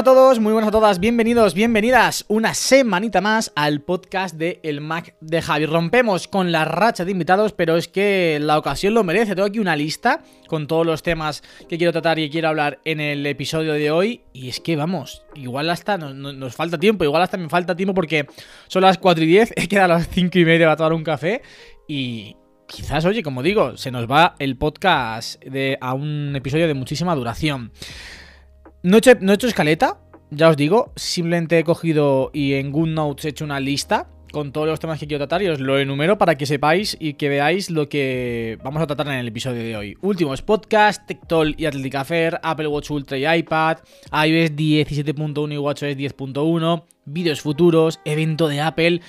A todos, muy buenas a todas, bienvenidos, bienvenidas una semanita más al podcast de El Mac de Javi. Rompemos con la racha de invitados, pero es que la ocasión lo merece. Tengo aquí una lista con todos los temas que quiero tratar y quiero hablar en el episodio de hoy. Y es que vamos, igual hasta no- no- nos, falta tiempo, igual hasta me falta tiempo porque son las 4 y 10, he quedado a las 5 y media para tomar un café y... Quizás, oye, como digo, se nos va el podcast de, a un episodio de muchísima duración. No he, hecho, escaleta, ya os digo. Simplemente he cogido y en GoodNotes he hecho una lista con todos los temas que quiero tratar y os lo enumero para que sepáis y que veáis lo que vamos a tratar en el episodio de hoy. Últimos podcast, TechTol y Athletic Affair, Apple Watch Ultra y iPad, iOS 17.1 y WatchOS 10.1, vídeos futuros, evento de Apple.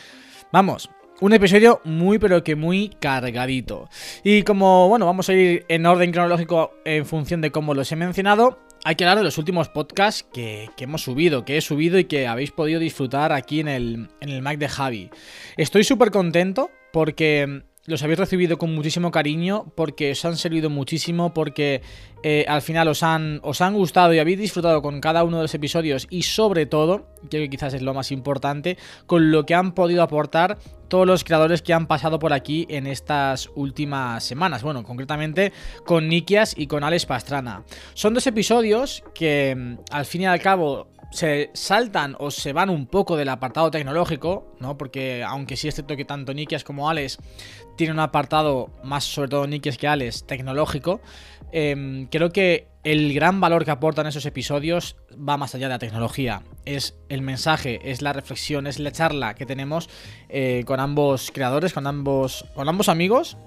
Vamos, un episodio muy pero que muy cargadito. Y como, bueno, vamos a ir en orden cronológico en función de cómo los he mencionado, hay que hablar de los últimos podcasts que, que hemos subido, que he subido y que habéis podido disfrutar aquí en el, en el Mac de Javi. Estoy súper contento porque los habéis recibido con muchísimo cariño, porque os han servido muchísimo, porque eh, al final os han, os han gustado y habéis disfrutado con cada uno de los episodios y sobre todo, que quizás es lo más importante, con lo que han podido aportar todos los creadores que han pasado por aquí en estas últimas semanas. Bueno, concretamente con Nikias y con Alex Pastrana. Son dos episodios que mm, al fin y al cabo se saltan o se van un poco del apartado tecnológico, ¿no? Porque aunque sí es cierto que tanto Nikias como Alex tienen un apartado, más sobre todo Nikias que Alex, tecnológico, em, creo que el gran valor que aportan esos episodios va más allá de la tecnología. Es el mensaje, es la reflexión, es la charla que tenemos eh, con ambos creadores, con ambos, con ambos amigos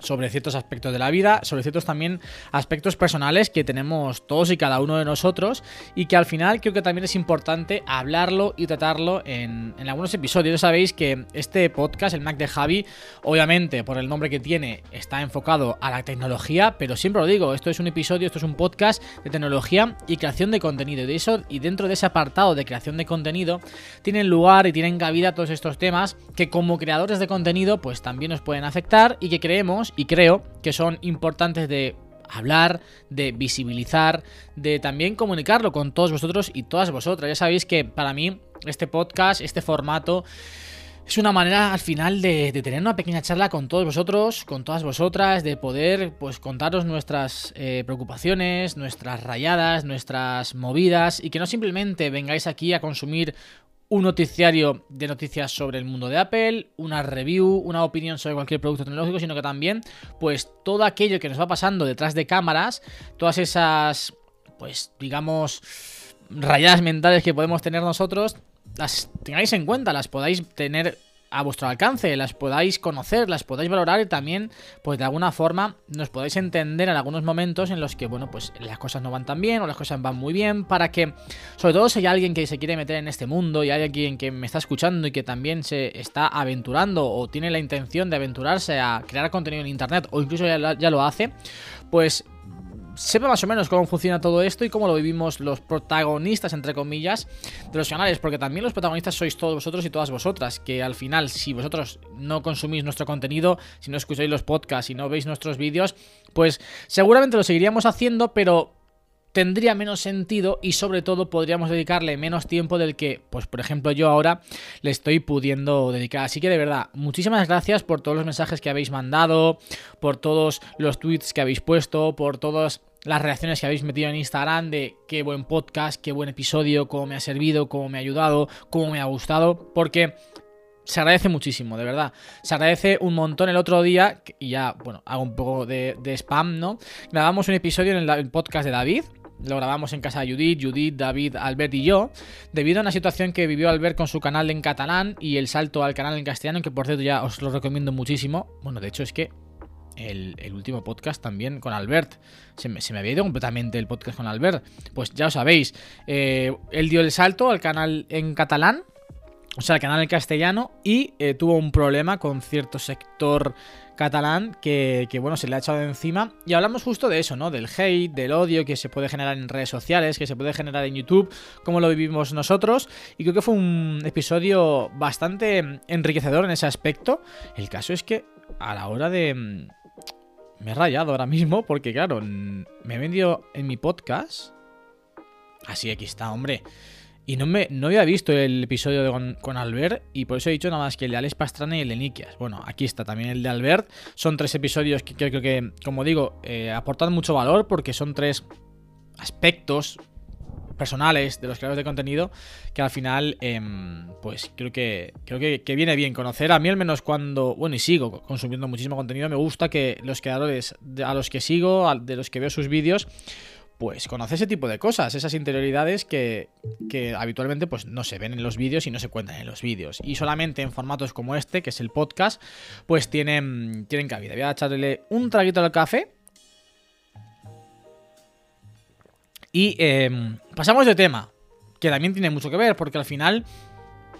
sobre ciertos aspectos de la vida, sobre ciertos también aspectos personales que tenemos todos y cada uno de nosotros y que al final creo que también es importante hablarlo y tratarlo en, en algunos episodios. Ya sabéis que este podcast, el Mac de Javi, obviamente por el nombre que tiene está enfocado a la tecnología, pero siempre lo digo, esto es un episodio, esto es un podcast de tecnología y creación de contenido. Y eso y dentro de ese apartado de creación de contenido tienen lugar y tienen cabida todos estos temas que como creadores de contenido pues también nos pueden afectar y que creemos y creo que son importantes de hablar, de visibilizar, de también comunicarlo con todos vosotros y todas vosotras. Ya sabéis que para mí este podcast, este formato, es una manera al final de, tener una pequeña charla con todos vosotros, con todas vosotras, de poder pues contaros nuestras eh, preocupaciones, nuestras rayadas, nuestras movidas y que no simplemente vengáis aquí a consumir un noticiario de noticias sobre el mundo de Apple, una review, una opinión sobre cualquier producto tecnológico, sino que también, pues, todo aquello que nos va pasando detrás de cámaras, todas esas, pues, digamos, rayadas mentales que podemos tener nosotros, las tengáis en cuenta, las podáis tener a vuestro alcance, las podáis conocer, las podáis valorar y también, pues de alguna forma, nos podáis entender en algunos momentos en los que, bueno, pues las cosas no van tan bien o las cosas van muy bien, para que, sobre todo si hay alguien que se quiere meter en este mundo y hay alguien que me está escuchando y que también se está aventurando o tiene la intención de aventurarse a crear contenido en internet o incluso ya, ya lo hace, pues sepa más o menos cómo funciona todo esto y cómo lo vivimos los protagonistas, entre comillas, de los canales, porque también los protagonistas sois todos vosotros y todas vosotras, que al final, si vosotros no consumís nuestro contenido, si no escucháis los podcasts, si no veis nuestros vídeos, pues seguramente lo seguiríamos haciendo, pero tendría menos sentido y sobre todo podríamos dedicarle menos tiempo del que, pues por ejemplo yo ahora le estoy pudiendo dedicar. Así que de verdad, muchísimas gracias por todos los mensajes que habéis mandado, por todos los tweets que habéis puesto, por todas las reacciones que habéis metido en Instagram de qué buen podcast, qué buen episodio, cómo me ha servido, cómo me ha ayudado, cómo me ha gustado, porque se agradece muchísimo, de verdad. Se agradece un montón el otro día, y ya, bueno, hago un poco de, spam, ¿no? Grabamos un episodio en el, el podcast de David, lo grabamos en casa de Judith, Judith, David, Albert y yo, debido a una situación que vivió Albert con su canal en catalán y el salto al canal en castellano, que por cierto ya os lo recomiendo muchísimo. Bueno, de hecho es que el, último podcast también con Albert. Se me, había ido completamente el podcast con Albert. Pues ya lo sabéis, eh, él dio el salto al canal en catalán, o sea, al canal en castellano, y eh, tuvo un problema con cierto sector catalán que, bueno, se le ha echado encima. Y hablamos justo de eso, ¿no? Del hate, del odio que se puede generar en redes sociales, que se puede generar en YouTube, cómo lo vivimos nosotros. Y creo que fue un episodio bastante enriquecedor en ese aspecto. El caso es que a la hora de... Me he rayado ahora mismo porque, claro, me he vendido en mi podcast. Así, aquí está, hombre. Y no, me, no había visto el episodio de con, con Albert y por eso he dicho nada más que el de Alex Pastrana y el de Nikias. Bueno, aquí está también el de Albert. Son tres episodios que creo que, como digo, eh, aportan mucho valor porque son tres aspectos personales de los creadores de contenido que al final em, pues creo que creo que, que viene bien conocer a mí al menos cuando bueno y sigo consumiendo muchísimo contenido me gusta que los creadores a los que sigo de los que veo sus vídeos pues conoce ese tipo de cosas, esas interioridades que, que habitualmente pues no se ven en los vídeos y no se cuentan en los vídeos. Y solamente en formatos como este, que es el podcast, pues tienen, tienen cabida. Voy a echarle un traguito al café. Y eh, pasamos de tema, que también tiene mucho que ver, porque al final,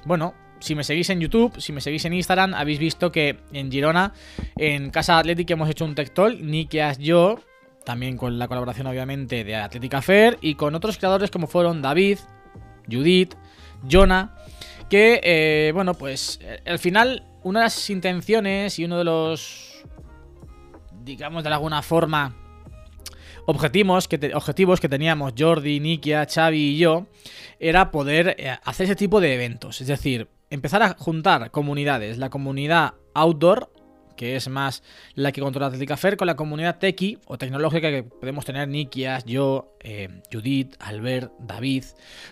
bueno, si me seguís en YouTube, si me seguís en Instagram, habéis visto que en Girona, en Casa Atlética, hemos hecho un Tectol, Nikias, yo, también con la colaboración obviamente de Atlética Fair y con otros creadores como fueron David, Judith, Jonah, que, eh, bueno, pues al final una de las intenciones y uno de los, digamos de alguna forma, objetivos que, teníamos Jordi, Nikia, Xavi y yo era poder eh, hacer ese tipo de eventos. Es decir, empezar a juntar comunidades, la comunidad outdoor, que es más la que controla Atlética Fair, con la comunidad tequi o tecnológica que podemos tener Nikias, yo, eh, Judith, Albert, David,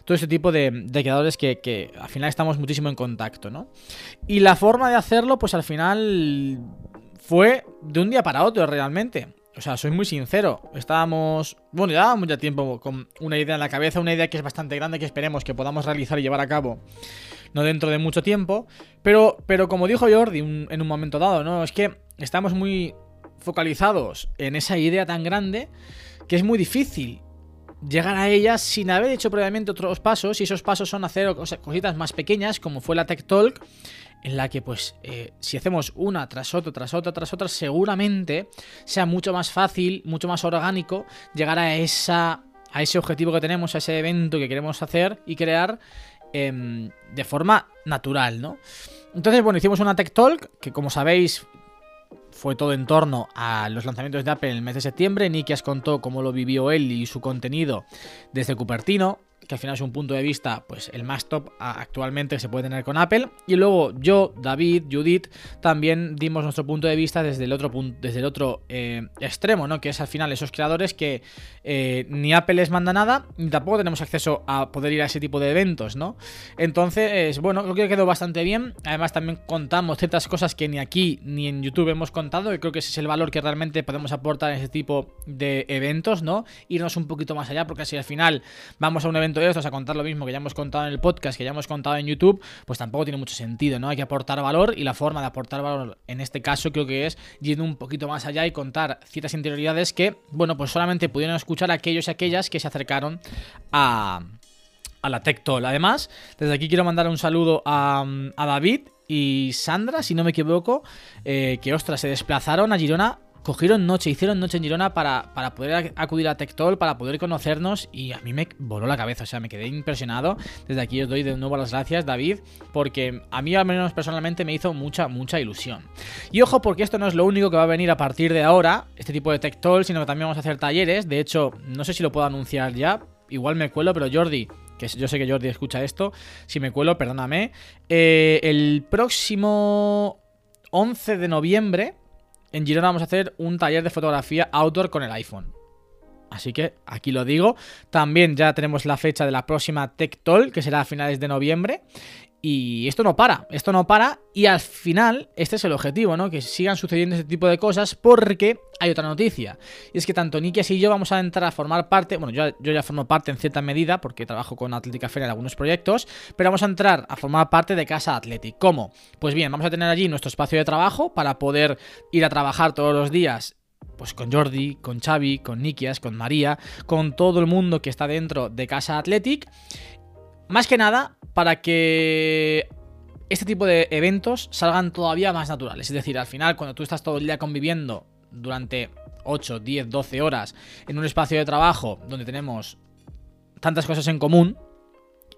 todo ese tipo de, de creadores que, que al final estamos muchísimo en contacto, ¿no? Y la forma de hacerlo, pues al final fue de un día para otro realmente. O sea, soy muy sincero. Estábamos. Bueno, llevábamos ya tiempo con una idea en la cabeza, una idea que es bastante grande que esperemos que podamos realizar y llevar a cabo. No dentro de mucho tiempo. Pero, pero como dijo Jordi en un momento dado, ¿no? Es que estamos muy focalizados en esa idea tan grande que es muy difícil llegar a ella sin haber hecho previamente otros pasos. Y esos pasos son hacer cos- cositas más pequeñas, como fue la Tech Talk en la que pues eh, si hacemos una tras otra, tras otra, tras otra, seguramente sea mucho más fácil, mucho más orgánico llegar a esa a ese objetivo que tenemos, a ese evento que queremos hacer y crear em, de forma natural, ¿no? Entonces, bueno, hicimos una Tech Talk que como sabéis fue todo en torno a los lanzamientos de Apple en el mes de septiembre. Nikias contó cómo lo vivió él y su contenido desde Cupertino, que al final es un punto de vista, pues el más top actualmente que se puede tener con Apple. Y luego yo, David, Judith, también dimos nuestro punto de vista desde el otro desde el otro eh, extremo, ¿no? Que es al final esos creadores que eh, ni Apple les manda nada, ni tampoco tenemos acceso a poder ir a ese tipo de eventos, ¿no? Entonces, bueno, creo que quedó bastante bien. Además, también contamos ciertas cosas que ni aquí ni en YouTube hemos contado. Y creo que ese es el valor que realmente podemos aportar en ese tipo de eventos, ¿no? Irnos un poquito más allá, porque si al final vamos a un evento de estos a contar lo mismo que ya hemos contado en el podcast, que ya hemos contado en YouTube, pues tampoco tiene mucho sentido, ¿no? Hay que aportar valor y la forma de aportar valor en este caso creo que es yendo un poquito más allá y contar ciertas interioridades que, bueno, pues solamente pudieron escuchar aquellos y aquellas que se acercaron a a la Tectol. Además, desde aquí quiero mandar un saludo a, a David y Sandra, si no me equivoco, eh, que ostras, se desplazaron a Girona. Cogieron noche, hicieron noche en Girona para, para poder ac- acudir a Tectol, para poder conocernos y a mí me voló la cabeza, o sea, me quedé impresionado. Desde aquí os doy de nuevo las gracias, David, porque a mí al menos personalmente me hizo mucha, mucha ilusión. Y ojo, porque esto no es lo único que va a venir a partir de ahora, este tipo de Tectol, sino que también vamos a hacer talleres. De hecho, no sé si lo puedo anunciar ya, igual me cuelo, pero Jordi, que yo sé que Jordi escucha esto, si me cuelo, perdóname. Eh, el próximo 11 de noviembre en Girona vamos a hacer un taller de fotografía outdoor con el iPhone. Así que aquí lo digo. También ya tenemos la fecha de la próxima Tech Talk, que será a finales de noviembre. Y esto no para, esto no para y al final este es el objetivo, ¿no? Que sigan sucediendo este tipo de cosas porque hay otra noticia. Y es que tanto Nikias y yo vamos a entrar a formar parte, bueno, yo, ya formo parte en cierta medida porque trabajo con Atlética Feria en algunos proyectos, pero vamos a entrar a formar parte de Casa Athletic. ¿Cómo? Pues bien, vamos a tener allí nuestro espacio de trabajo para poder ir a trabajar todos los días pues con Jordi, con Xavi, con Nikias, con María, con todo el mundo que está dentro de Casa Athletic. Más que nada para que este tipo de eventos salgan todavía más naturales. Es decir, al final, cuando tú estás todo el día conviviendo durante 8, 10, 12 horas en un espacio de trabajo donde tenemos tantas cosas en común,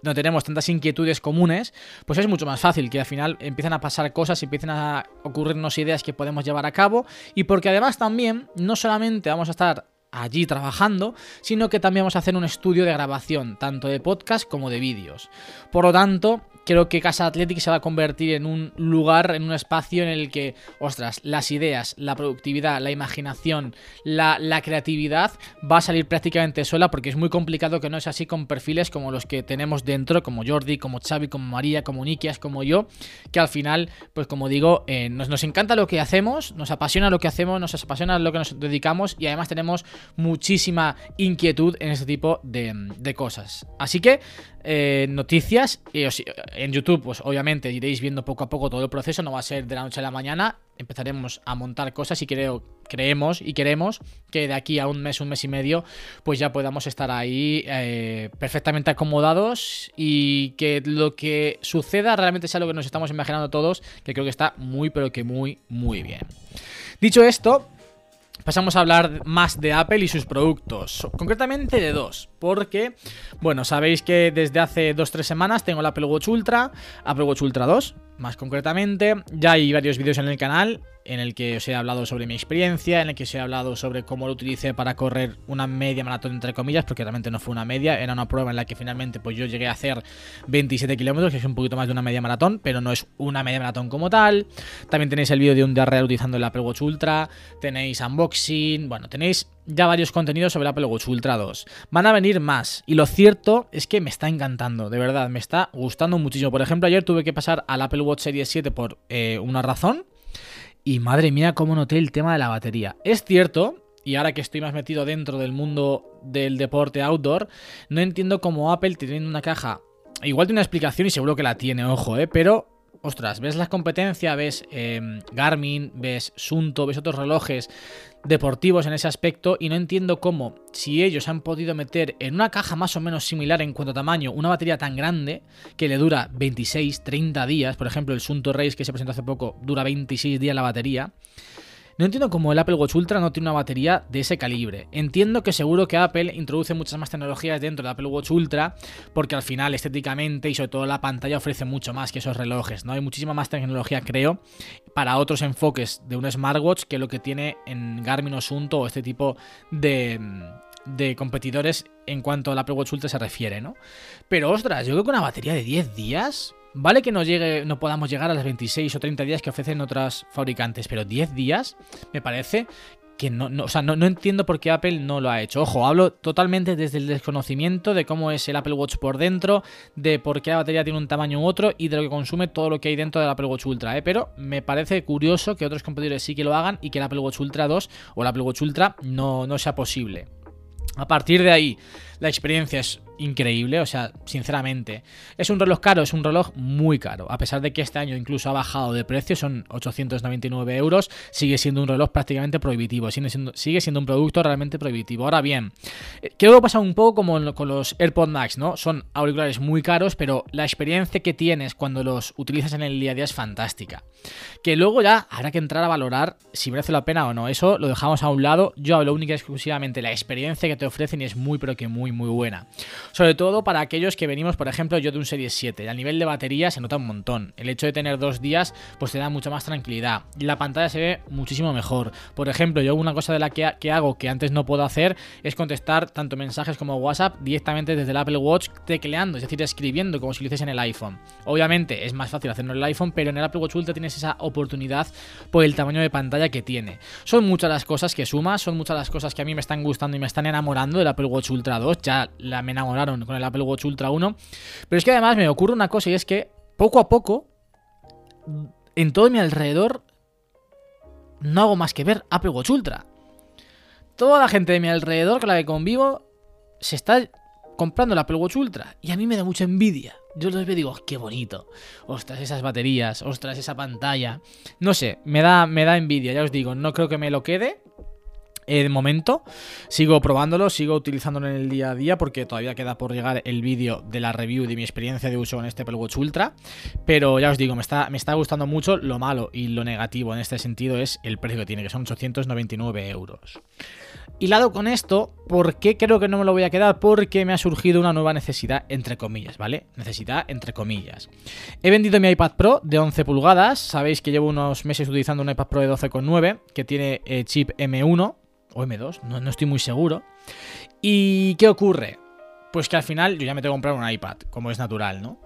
no tenemos tantas inquietudes comunes, pues es mucho más fácil que al final empiecen a pasar cosas y empiecen a ocurrirnos ideas que podemos llevar a cabo y porque además también no solamente vamos a estar allí trabajando, sino que también vamos a hacer un estudio de grabación, tanto de podcast como de vídeos. Por lo tanto, creo que Casa Athletic se va a convertir en un lugar, en un espacio en el que, ostras, las ideas, la productividad, la imaginación, la, creatividad va a salir prácticamente sola porque es muy complicado que no es así con perfiles como los que tenemos dentro, como Jordi, como Xavi, como María, como Nikias, como yo, que al final, pues como digo, eh, nos, encanta lo que hacemos, nos apasiona lo que hacemos, nos apasiona lo que nos dedicamos y además tenemos muchísima inquietud en este tipo de cosas. Así que, eh, noticias. Eh, en YouTube, pues obviamente iréis viendo poco a poco todo el proceso. No va a ser de la noche a la mañana. Empezaremos a montar cosas y creo, creemos y queremos que de aquí a un mes, un mes y medio, pues ya podamos estar ahí eh, perfectamente acomodados y que lo que suceda realmente sea lo que nos estamos imaginando todos, que creo que está muy, pero que muy, muy bien. Dicho esto, Pasamos a hablar más de Apple y sus productos, concretamente de dos, porque, bueno, sabéis que desde hace 2-3 semanas tengo el Apple Watch Ultra, Apple Watch Ultra 2, más concretamente, ya hay varios vídeos en el canal en el que os he hablado sobre mi experiencia, en el que os he hablado sobre cómo lo utilicé para correr una media maratón entre comillas, porque realmente no fue una media, era una prueba en la que finalmente pues yo llegué a hacer 27 kilómetros, que es un poquito más de una media maratón, pero no es una media maratón como tal. También tenéis el vídeo de un día real utilizando el Apple Watch Ultra, tenéis unboxing, bueno, tenéis ya varios contenidos sobre el Apple Watch Ultra 2. Van a venir más. Y lo cierto es que me está encantando, de verdad, me está gustando muchísimo. Por ejemplo, ayer tuve que pasar al Apple Watch Series 7 por eh, una razón. Y madre mía, cómo noté el tema de la batería. Es cierto, y ahora que estoy más metido dentro del mundo del deporte outdoor, no entiendo cómo Apple teniendo una caja. Igual tiene una explicación y seguro que la tiene, ojo, ¿eh? Pero ostras, ves la competencia, ves eh, Garmin, ves Sunto, ves otros relojes deportivos en ese aspecto y no entiendo cómo, si ellos han podido meter en una caja más o menos similar en cuanto a tamaño una batería tan grande que le dura 26, 30 días, por ejemplo el Sunto Race que se presentó hace poco dura 26 días la batería, no entiendo cómo el Apple Watch Ultra no tiene una batería de ese calibre. Entiendo que seguro que Apple introduce muchas más tecnologías dentro del Apple Watch Ultra, porque al final estéticamente y sobre todo la pantalla ofrece mucho más que esos relojes, ¿no? Hay muchísima más tecnología, creo, para otros enfoques de un smartwatch que lo que tiene en Garmin o Sunto o este tipo de de competidores en cuanto al Apple Watch Ultra se refiere, ¿no? Pero ostras, yo creo que una batería de 10 días Vale que no, llegue, no podamos llegar a las 26 o 30 días que ofrecen otras fabricantes, pero 10 días me parece que no, no, o sea, no, no, entiendo por qué Apple no lo ha hecho. Ojo, hablo totalmente desde el desconocimiento de cómo es el Apple Watch por dentro, de por qué la batería tiene un tamaño u otro y de lo que consume todo lo que hay dentro del Apple Watch Ultra. ¿eh? Pero me parece curioso que otros competidores sí que lo hagan y que el Apple Watch Ultra 2 o el Apple Watch Ultra no, no sea posible. A partir de ahí, la experiencia es increíble, o sea, sinceramente. ¿Es un reloj caro? Es un reloj muy caro. A pesar de que este año incluso ha bajado de precio, son 899 euros, sigue siendo un reloj prácticamente prohibitivo, sigue siendo, un producto realmente prohibitivo. Ahora bien, creo que pasa un poco como con los AirPods Max, ¿no? Son auriculares muy caros, pero la experiencia que tienes cuando los utilizas en el día a día es fantástica. Que luego ya habrá que entrar a valorar si merece la pena o no. Eso lo dejamos a un lado. Yo hablo única y exclusivamente de la experiencia que te ofrecen y es muy, pero que muy, muy buena. Sobre todo para aquellos que venimos, por ejemplo, yo de un Series 7. A nivel de batería se nota un montón. El hecho de tener dos días, pues te da mucha más tranquilidad. La pantalla se ve muchísimo mejor. Por ejemplo, yo una cosa de la que, que hago que antes no puedo hacer es contestar tanto mensajes como WhatsApp directamente desde el Apple Watch tecleando, es decir, escribiendo como si lo hiciese en el iPhone. Obviamente es más fácil hacerlo en el iPhone, pero en el Apple Watch Ultra tienes esa oportunidad por el tamaño de pantalla que tiene. Son muchas las cosas que suma, son muchas las cosas que a mí me están gustando y me están enamorando del Apple Watch Ultra 2. Ya la me con el Apple Watch Ultra 1. Pero es que además me ocurre una cosa y es que poco a poco, en todo mi alrededor, no hago más que ver Apple Watch Ultra. Toda la gente de mi alrededor con la que convivo se está comprando el Apple Watch Ultra. Y a mí me da mucha envidia. Yo los digo, qué bonito. Ostras, esas baterías, ostras, esa pantalla. No sé, me da, me da envidia, ya os digo, no creo que me lo quede. Eh, de momento, sigo probándolo, sigo utilizándolo en el día a día porque todavía queda por llegar el vídeo de la review de mi experiencia de uso con este Apple Ultra. Pero ya os digo, me está, me está gustando mucho. Lo malo y lo negativo en este sentido es el precio que tiene, que son 899 euros. Hilado con esto, ¿por qué creo que no me lo voy a quedar? Porque me ha surgido una nueva necesidad, entre comillas, ¿vale? Necesidad, entre comillas. He vendido mi iPad Pro de 11 pulgadas. Sabéis que llevo unos meses utilizando un iPad Pro de 12,9 que tiene eh, chip M1 o M2, no, no estoy muy seguro. ¿Y qué ocurre? Pues que al final yo ya me tengo que comprar un iPad, como es natural, ¿no?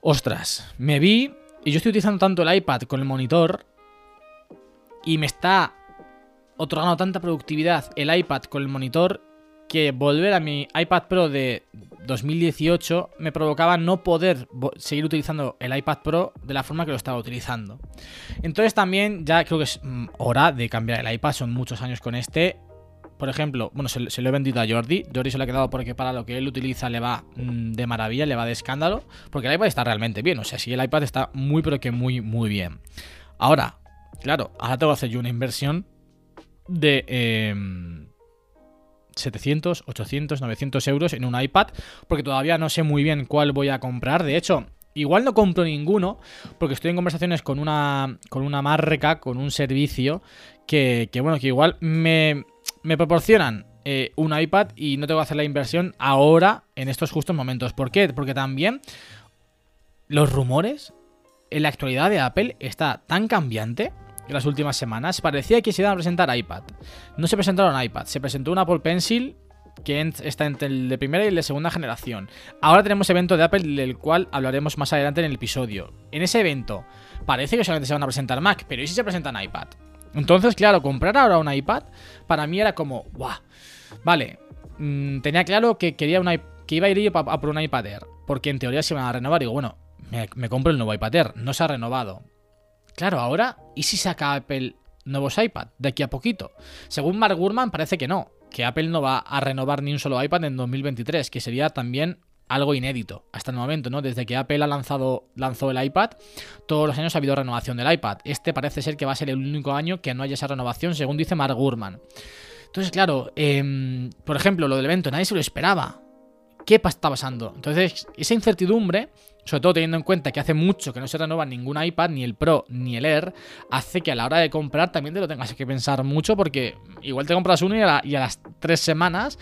Ostras, me vi y yo estoy utilizando tanto el iPad con el monitor y me está otorgando tanta productividad el iPad con el monitor que volver a mi iPad Pro de 2018 me provocaba no poder seguir utilizando el iPad Pro de la forma que lo estaba utilizando. Entonces también ya creo que es mm, hora de cambiar el iPad, son muchos años con este. Por ejemplo, bueno, se, se lo he vendido a Jordi. Jordi se lo ha quedado porque para lo que él utiliza le va mm, de maravilla, le va de escándalo. Porque el iPad está realmente bien. O sea, sí, el iPad está muy, pero que muy, muy bien. Ahora, claro, ahora tengo que hacer yo una inversión de em, 700, 800, 900 euros en un iPad. Porque todavía no sé muy bien cuál voy a comprar. De hecho, igual no compro ninguno. Porque estoy en conversaciones con una, con una marca, con un servicio. Que, que bueno, que igual me, me proporcionan eh, un iPad y no tengo que hacer la inversión ahora, en estos justos momentos. ¿Por qué? Porque también los rumores en la actualidad de Apple está tan cambiante en las últimas semanas. Parecía que se iban a presentar iPad. No se presentaron iPad, se presentó un Apple Pencil que está entre el de primera y el de segunda generación. Ahora tenemos evento de Apple del cual hablaremos más adelante en el episodio. En ese evento parece que solamente se van a presentar Mac, pero ¿y si se presentan iPad? Entonces, claro, comprar ahora un iPad para mí era como, ¡guau! Vale, mm, tenía claro que quería que iba a ir pa- a por un iPad Air, porque en teoría se iban a renovar. Digo, bueno, me, me compro el nuevo iPad Air, no se ha renovado. Claro, ahora, ¿y si saca Apple nuevos iPad de aquí a poquito? Según Mark Gurman, parece que no, que Apple no va a renovar ni un solo iPad en 2023, que sería también algo inédito hasta el momento, ¿no? Desde que Apple ha lanzado, lanzó el iPad, todos los años ha habido renovación del iPad. Este parece ser que va a ser el único año que no haya esa renovación, según dice Mark Gurman. Entonces, claro, em, por ejemplo, lo del evento, nadie se lo esperaba. ¿Qué está pasando? Entonces, esa incertidumbre, sobre todo teniendo en cuenta que hace mucho que no se renueva ningún iPad, ni el Pro ni el Air, hace que a la hora de comprar también te lo tengas que pensar mucho porque igual te compras uno y a, y a las tres semanas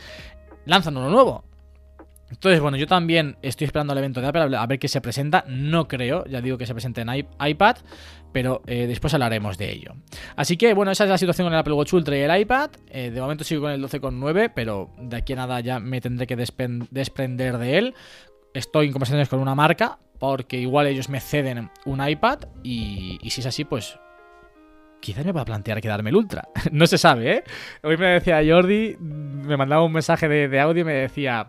lanzan uno nuevo. Entonces, bueno, yo también estoy esperando al evento de Apple a ver qué se presenta. No creo, ya digo que se presente en iPad, pero eh, después hablaremos de ello. Así que, bueno, esa es la situación con el Apple Watch Ultra y el iPad. Eh, de momento sigo con el 12,9, pero de aquí a nada ya me tendré que desprender de él. Estoy en conversaciones con una marca, porque igual ellos me ceden un iPad, y, y si es así, pues quizás me va a plantear quedarme el Ultra. no se sabe, ¿eh? Hoy me decía Jordi, me mandaba un mensaje de, de audio y me decía...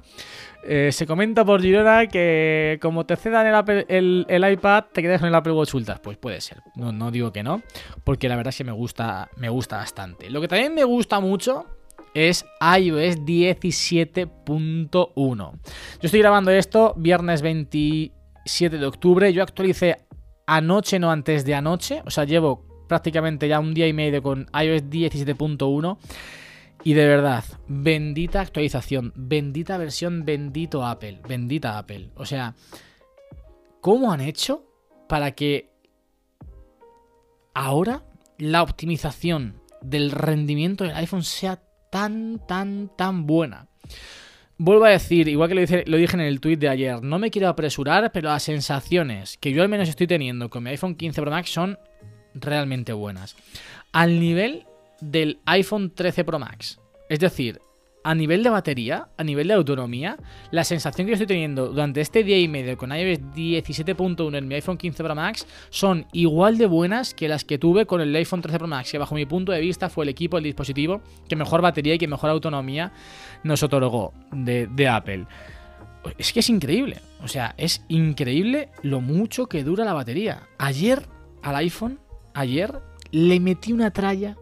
eh, se comenta por Girona que como te cedan el, iPad, te quedas con el Apple Watch Ultra. Pues puede ser. No, no digo que no. Porque la verdad es que me gusta, me gusta bastante. Lo que también me gusta mucho es iOS 17.1. Yo estoy grabando esto viernes 27 de octubre. Yo actualicé anoche, no antes de anoche. O sea, llevo prácticamente ya un día y medio con iOS 17.1. Y de verdad, bendita actualización, bendita versión, bendito Apple, bendita Apple. O sea, ¿cómo han hecho para que ahora la optimización del rendimiento del iPhone sea tan, tan, tan buena? Vuelvo a decir, igual que lo dije, en el tweet de ayer, no me quiero apresurar, pero las sensaciones que yo al menos estoy teniendo con mi iPhone 15 Pro Max son realmente buenas. Al nivel del iPhone 13 Pro Max. Es decir, a nivel de batería, a nivel de autonomía, la sensación que estoy teniendo durante este día y medio con iOS 17.1 en mi iPhone 15 Pro Max son igual de buenas que las que tuve con el iPhone 13 Pro Max, que bajo mi punto de vista fue el equipo, el dispositivo que mejor batería y que mejor autonomía nos otorgó de, de Apple. Es que es increíble. O sea, es increíble lo mucho que dura la batería. Ayer al iPhone, ayer, le metí una tralla.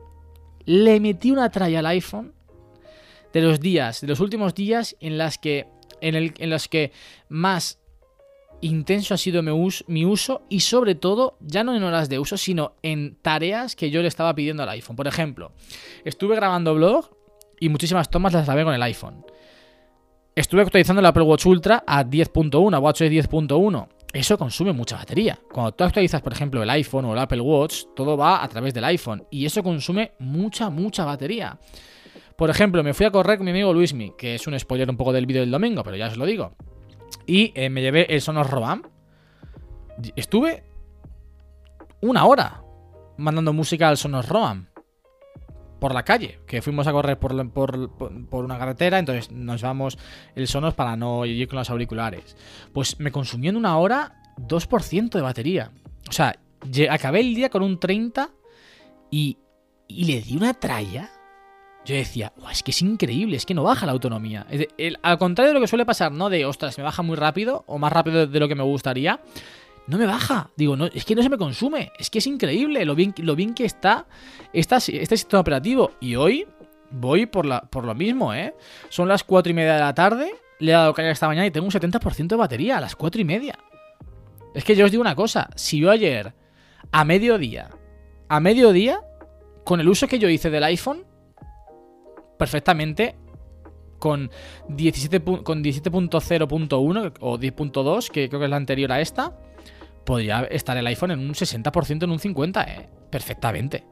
Le metí una tralla al iPhone de los días, de los últimos días en las que. En, el, en los que más intenso ha sido mi uso, mi uso y sobre todo, ya no en horas de uso, sino en tareas que yo le estaba pidiendo al iPhone. Por ejemplo, estuve grabando blog y muchísimas tomas las grabé con el iPhone. Estuve actualizando el Apple Watch Ultra a 10.1, WatchOS 10.1. Eso consume mucha batería. Cuando tú actualizas, por ejemplo, el iPhone o el Apple Watch, todo va a través del iPhone y eso consume mucha, mucha batería. Por ejemplo, me fui a correr con mi amigo Luismi, que es un spoiler un poco del vídeo del domingo, pero ya os lo digo. Y eh, me llevé el Sonos Roam. Estuve una hora mandando música al Sonos Roam por la calle, que fuimos a correr por, por- una carretera, entonces nos llevamos el Sonos para no ir con los auriculares. Pues me consumió en una hora 2% de batería. O sea, acabé el día con un 30 y, y le di una tralla. Yo decía, "Buah, es que es increíble, es que no baja la autonomía. Al contrario de lo que suele pasar, ¿no? De, ostras, me baja muy rápido o más rápido de lo que me gustaría. No me baja. Digo, no, es que no se me consume. Es que es increíble lo bien, lo bien que está este sistema operativo. Y hoy voy por, la, por lo mismo, ¿eh? Son las 4 y media de la tarde. Le he dado caña esta mañana y tengo un 70% de batería a las 4 y media. Es que yo os digo una cosa. Si yo ayer, a mediodía, a mediodía, con el uso que yo hice del iPhone, perfectamente con 17 pu- con 17.0.1 o 10.2, que creo que es la anterior a esta, podría estar el iPhone en un 60%, en un 50%, eh, perfectamente.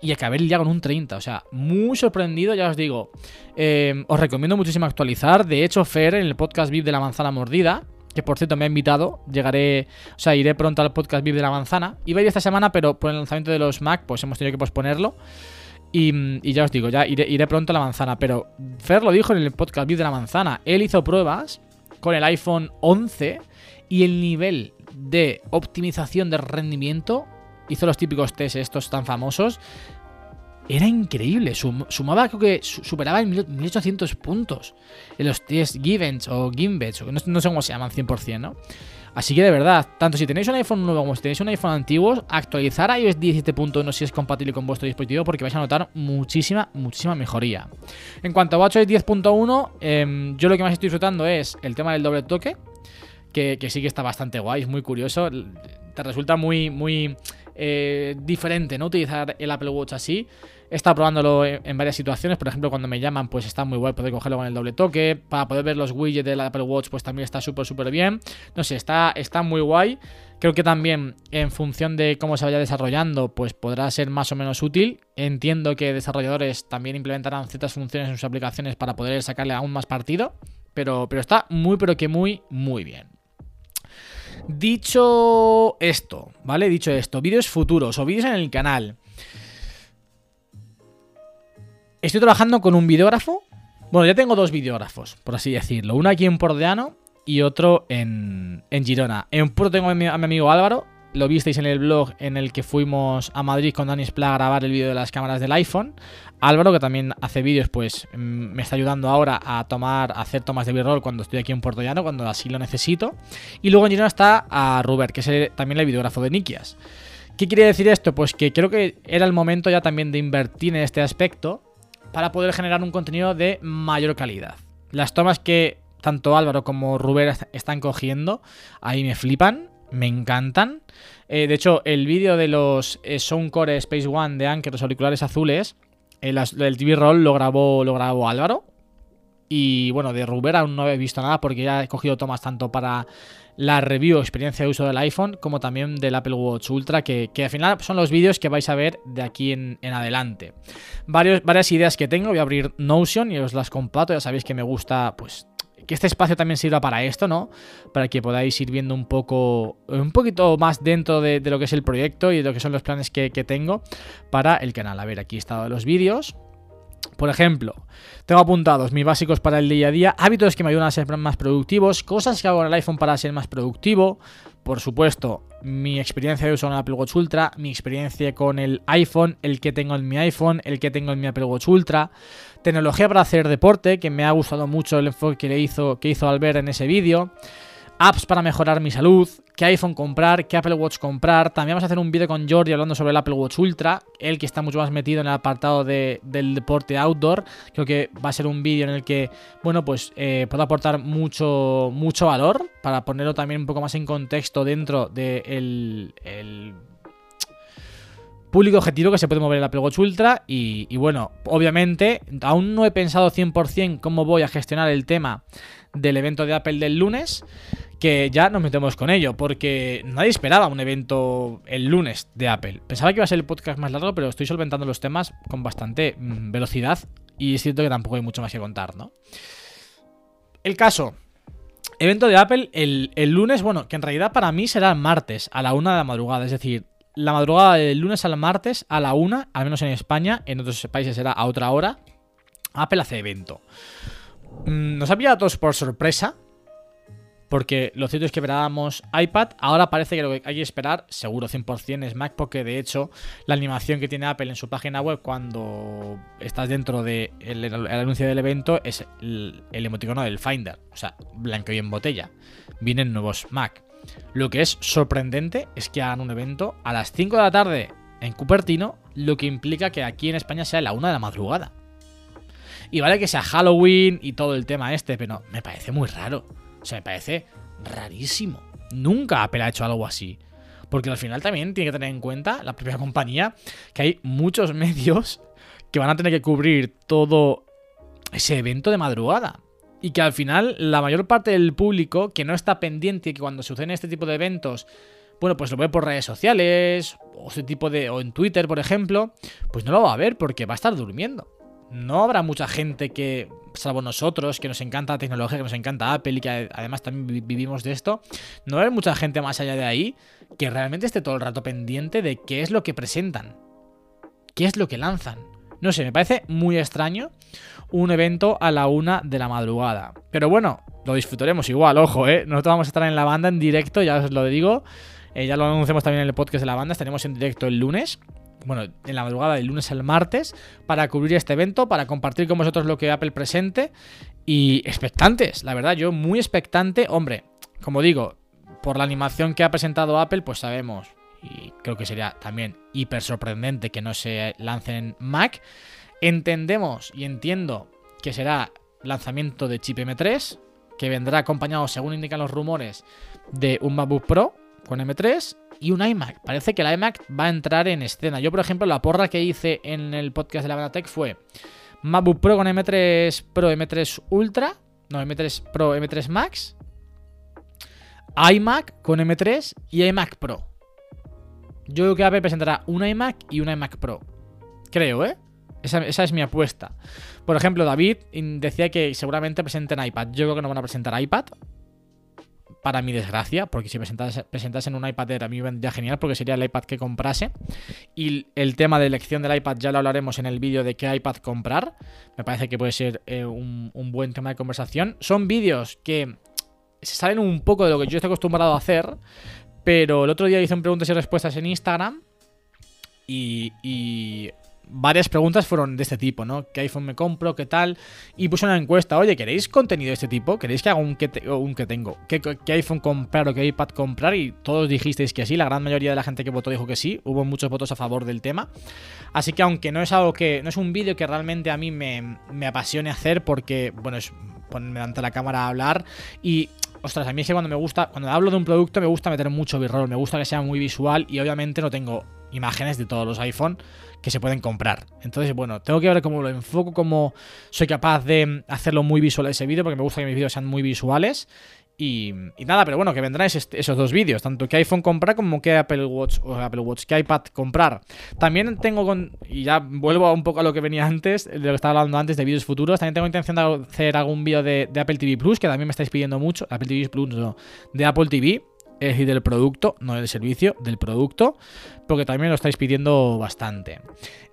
Y acabé el día con un 30%, o sea, muy sorprendido, ya os digo. Eh, os recomiendo muchísimo actualizar. De hecho, Fer, en el podcast VIP de la manzana mordida, que por cierto me ha invitado, llegaré, o sea, iré pronto al podcast VIP de la manzana. Iba a ir esta semana, pero por el lanzamiento de los Mac, pues hemos tenido que posponerlo. Y, y ya os digo, ya iré, iré pronto a la manzana. Pero Fer lo dijo en el podcast VIP de la manzana. Él hizo pruebas con el iPhone 11 y el nivel de optimización de rendimiento, hizo los típicos test estos tan famosos, era increíble. Sum- sumaba, creo que su- superaba en 1800 puntos en los test Givens o Gimbets, no, no sé cómo se llaman 100%, ¿no? Así que de verdad, tanto si tenéis un iPhone nuevo como si tenéis un iPhone antiguo, actualizar iOS 17.1 si es compatible con vuestro dispositivo porque vais a notar muchísima, muchísima mejoría. En cuanto a WatchOS 10.1, em, yo lo que más estoy disfrutando es el tema del doble toque, que, sí que está bastante guay, es muy curioso. Te resulta muy, muy eh, diferente, ¿no? Utilizar el Apple Watch así. He estado probándolo en, en varias situaciones. Por ejemplo, cuando me llaman, pues está muy guay poder cogerlo con el doble toque. Para poder ver los widgets del Apple Watch, pues también está súper, súper bien. No sé, está, está muy guay. Creo que también, en función de cómo se vaya desarrollando, pues podrá ser más o menos útil. Entiendo que desarrolladores también implementarán ciertas funciones en sus aplicaciones para poder sacarle aún más partido. Pero, pero está muy, pero que muy, muy bien. Dicho esto, ¿vale? Dicho esto, vídeos futuros o vídeos en el canal. Estoy trabajando con un videógrafo. Bueno, ya tengo dos videógrafos, por así decirlo. Uno aquí en Pordeano y otro en, en Girona. En Porto tengo a mi, amigo Álvaro. Lo visteis en el blog en el que fuimos a Madrid con Dani Spla a grabar el vídeo de las cámaras del iPhone. Álvaro, que también hace vídeos, pues mm, me está ayudando ahora a tomar, a hacer tomas de B-roll cuando estoy aquí en Puerto Llano, cuando así lo necesito. Y luego en Girona está a Robert, que es también el videógrafo de Nikias. ¿Qué quiere decir esto? Pues que creo que era el momento ya también de invertir en este aspecto para poder generar un contenido de mayor calidad. Las tomas que tanto Álvaro como Ruber est- están cogiendo, ahí me flipan, me encantan. Eh, de hecho, el vídeo de los eh, Soundcore Space One de Anker, los auriculares azules, el, as- el TV Roll lo grabó, lo grabó Álvaro. Y bueno, de Ruber aún no he visto nada porque ya he cogido tomas tanto para la review, experiencia de uso del iPhone, como también del Apple Watch Ultra, que, que al final son los vídeos que vais a ver de aquí en, en adelante. Varias ideas que tengo, voy a abrir Notion y os las comparto, ya sabéis que me gusta, pues, que este espacio también sirva para esto, ¿no? Para que podáis ir viendo un poco, un poquito más dentro de, lo que es el proyecto y de lo que son los planes que, que tengo para el canal. A ver, aquí estado los vídeos. Por ejemplo, tengo apuntados mis básicos para el día a día, hábitos que me ayudan a ser más productivos, cosas que hago en el iPhone para ser más productivo, por supuesto, mi experiencia de uso con el Apple Watch Ultra, mi experiencia con el iPhone, el que tengo en mi iPhone, el que tengo en mi Apple Watch Ultra, tecnología para hacer deporte, que me ha gustado mucho el enfoque que le hizo, que hizo Albert en ese vídeo, apps para mejorar mi salud, qué iPhone comprar, qué Apple Watch comprar. También vamos a hacer un vídeo con Jordi hablando sobre el Apple Watch Ultra, él que está mucho más metido en el apartado de- del deporte outdoor. Creo que va a ser un vídeo en el que, bueno, pues eh, puedo aportar mucho, mucho valor para ponerlo también un poco más en contexto dentro del el público objetivo que se puede mover el Apple Watch Ultra. Y, bueno, obviamente, aún no he pensado 100% cómo voy a gestionar el tema del evento de Apple del lunes, que ya nos metemos con ello, porque nadie esperaba un evento el lunes de Apple. Pensaba que iba a ser el podcast más largo, pero estoy solventando los temas con bastante mm, velocidad y es cierto que tampoco hay mucho más que contar, ¿no? El caso. Evento de Apple el, el lunes, bueno, que en realidad para mí será el martes a la una de la madrugada, es decir, la madrugada del lunes al martes a la una, al menos en España, en otros países será a otra hora. Apple hace evento. Mm, Nos ha pillado a todos por sorpresa. Porque lo cierto es que esperábamos iPad. Ahora parece que lo que hay que esperar, seguro 100%, es Mac. Porque de hecho, la animación que tiene Apple en su página web cuando estás dentro del de el, anuncio del evento es el, el emoticono del Finder. O sea, blanco y en botella. Vienen nuevos Mac. Lo que es sorprendente es que hagan un evento a las 5 de la tarde en Cupertino, lo que implica que aquí en España sea la 1 de la madrugada. Y vale que sea Halloween y todo el tema este, pero me parece muy raro. O sea, me parece rarísimo. Nunca Apple ha hecho algo así. Porque al final también tiene que tener en cuenta la propia compañía que hay muchos medios que van a tener que cubrir todo ese evento de madrugada. Y que al final la mayor parte del público que no está pendiente y que cuando suceden este tipo de eventos, bueno, pues lo ve por redes sociales o este tipo de o en Twitter, por ejemplo, pues no lo va a ver porque va a estar durmiendo. No habrá mucha gente que, salvo nosotros, que nos encanta la tecnología, que nos encanta Apple y que además también vi- vivimos de esto, no haber mucha gente más allá de ahí que realmente esté todo el rato pendiente de qué es lo que presentan, qué es lo que lanzan. No sé, me parece muy extraño un evento a la una de la madrugada. Pero bueno, lo disfrutaremos igual, ojo, ¿eh? Nosotros vamos a estar en la banda en directo, ya os lo digo. Eh, ya lo anunciamos también en el podcast de la banda, estaremos en directo el lunes. Bueno, en la madrugada del lunes al martes, para cubrir este evento, para compartir con vosotros lo que Apple presente. Y expectantes, la verdad, yo muy expectante. Hombre, como digo, por la animación que ha presentado Apple, pues sabemos, y creo que sería también hiper sorprendente que no se lance en Mac. Entendemos y entiendo que será lanzamiento de chip M3, que vendrá acompañado, según indican los rumores, de un MacBook Pro con M3 y un iMac. Parece que el iMac va a entrar en escena. Yo, por ejemplo, la porra que hice en el podcast de la Banatech fue MacBook Pro con M3 Pro, M3 Ultra, no, M3 Pro, M3 Max, iMac con M3 y iMac Pro. Yo creo que Apple presentará un iMac y un iMac Pro. Creo, ¿eh? Esa, es mi apuesta. Por ejemplo, David decía que seguramente presenten iPad. Yo creo que no van a presentar iPad. Para mi desgracia, porque si presentase- presentasen un iPad Air a mí me vendría genial porque sería el iPad que comprase. Y el tema de elección del iPad ya lo hablaremos en el vídeo de qué iPad comprar. Me parece que puede ser eh, un, un buen tema de conversación. Son vídeos que se salen un poco de lo que yo estoy acostumbrado a hacer. Pero el otro día hice un preguntas y respuestas en Instagram. Y, y varias preguntas fueron de este tipo, ¿no? ¿Qué iPhone me compro? ¿Qué tal? Y puse una encuesta, oye, ¿queréis contenido de este tipo? ¿Queréis que haga un que, tengo? ¿Qué, ¿Qué iPhone comprar o qué iPad comprar? Y todos dijisteis que sí, la gran mayoría de la gente que votó dijo que sí, hubo muchos votos a favor del tema. Así que aunque no es algo que, no es un vídeo que realmente a mí me, me apasione hacer porque, bueno, es ponerme de la cámara a hablar y... Ostras, a mí es que cuando me gusta, cuando hablo de un producto me gusta meter mucho b-roll, me gusta que sea muy visual y obviamente no tengo imágenes de todos los iPhone que se pueden comprar. Entonces, bueno, tengo que ver cómo lo enfoco, cómo soy capaz de hacerlo muy visual ese vídeo, porque me gusta que mis vídeos sean muy visuales. Y, nada, pero bueno, que vendrán esos, dos vídeos, tanto que iPhone comprar como que Apple Watch o Apple Watch, que iPad comprar. También tengo con, y ya vuelvo un poco a lo que venía antes, de lo que estaba hablando antes de vídeos futuros, también tengo intención de hacer algún vídeo de, de Apple TV Plus, que también me estáis pidiendo mucho, Apple TV Plus, no, de Apple TV, es decir, del producto, no del servicio, del producto, porque también lo estáis pidiendo bastante.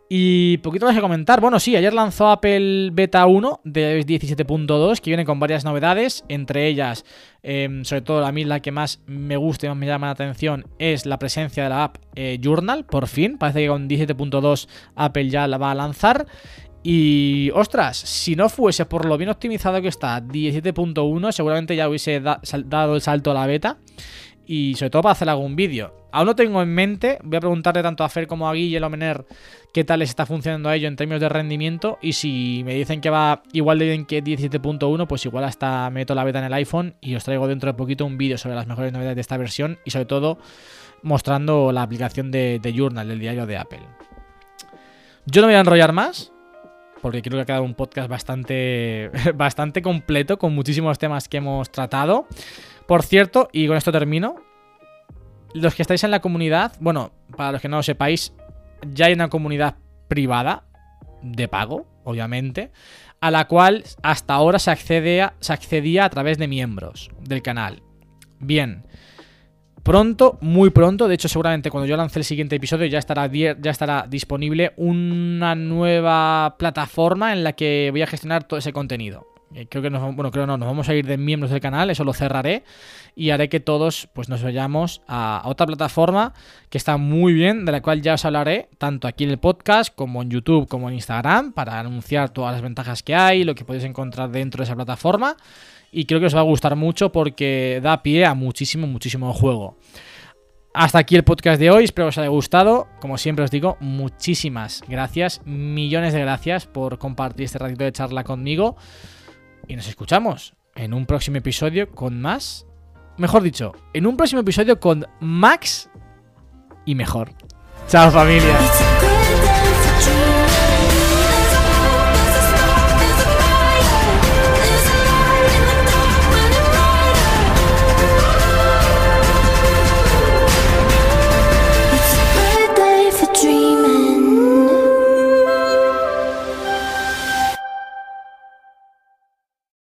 Y poquito más que comentar. Bueno, sí, ayer lanzó Apple Beta 1 de iOS 17.2 que viene con varias novedades. Entre ellas, eh, sobre todo a mí la que más me gusta y más me llama la atención es la presencia de la app eh, Journal. Por fin, parece que con 17.2 Apple ya la va a lanzar. Y ostras, si no fuese por lo bien optimizado que está 17.1, seguramente ya hubiese dado el salto a la beta. Y sobre todo para hacer algún vídeo. Aún no tengo en mente, voy a preguntarle tanto a Fer como a Guille Lomener qué tal les está funcionando a ello en términos de rendimiento. Y si me dicen que va igual de bien que 17.1, pues igual hasta meto la beta en el iPhone y os traigo dentro de poquito un vídeo sobre las mejores novedades de esta versión y sobre todo mostrando la aplicación de, Journal, del diario de Apple. Yo no voy a enrollar más, porque creo que ha quedado un podcast bastante, bastante completo con muchísimos temas que hemos tratado. Por cierto, y con esto termino, los que estáis en la comunidad, bueno, para los que no lo sepáis, ya hay una comunidad privada de pago, obviamente, a la cual hasta ahora se, accedía a través de miembros del canal. Bien. Pronto, muy pronto, de hecho seguramente cuando yo lance el siguiente episodio ya estará, ya estará disponible una nueva plataforma en la que voy a gestionar todo ese contenido. Eh, Creo que nos, bueno, creo no, nos vamos a ir de miembros del canal, eso lo cerraré y haré que todos pues nos vayamos a, a otra plataforma que está muy bien, de la cual ya os hablaré tanto aquí en el podcast como en YouTube como en Instagram para anunciar todas las ventajas que hay, lo que podéis encontrar dentro de esa plataforma y creo que os va a gustar mucho porque da pie a muchísimo, muchísimo juego. Hasta aquí el podcast de hoy, espero que os haya gustado. Como siempre os digo, muchísimas gracias, millones de gracias por compartir este ratito de charla conmigo. Y nos escuchamos en un próximo episodio con más. Mejor dicho, en un próximo episodio con Max y mejor. Chao familia.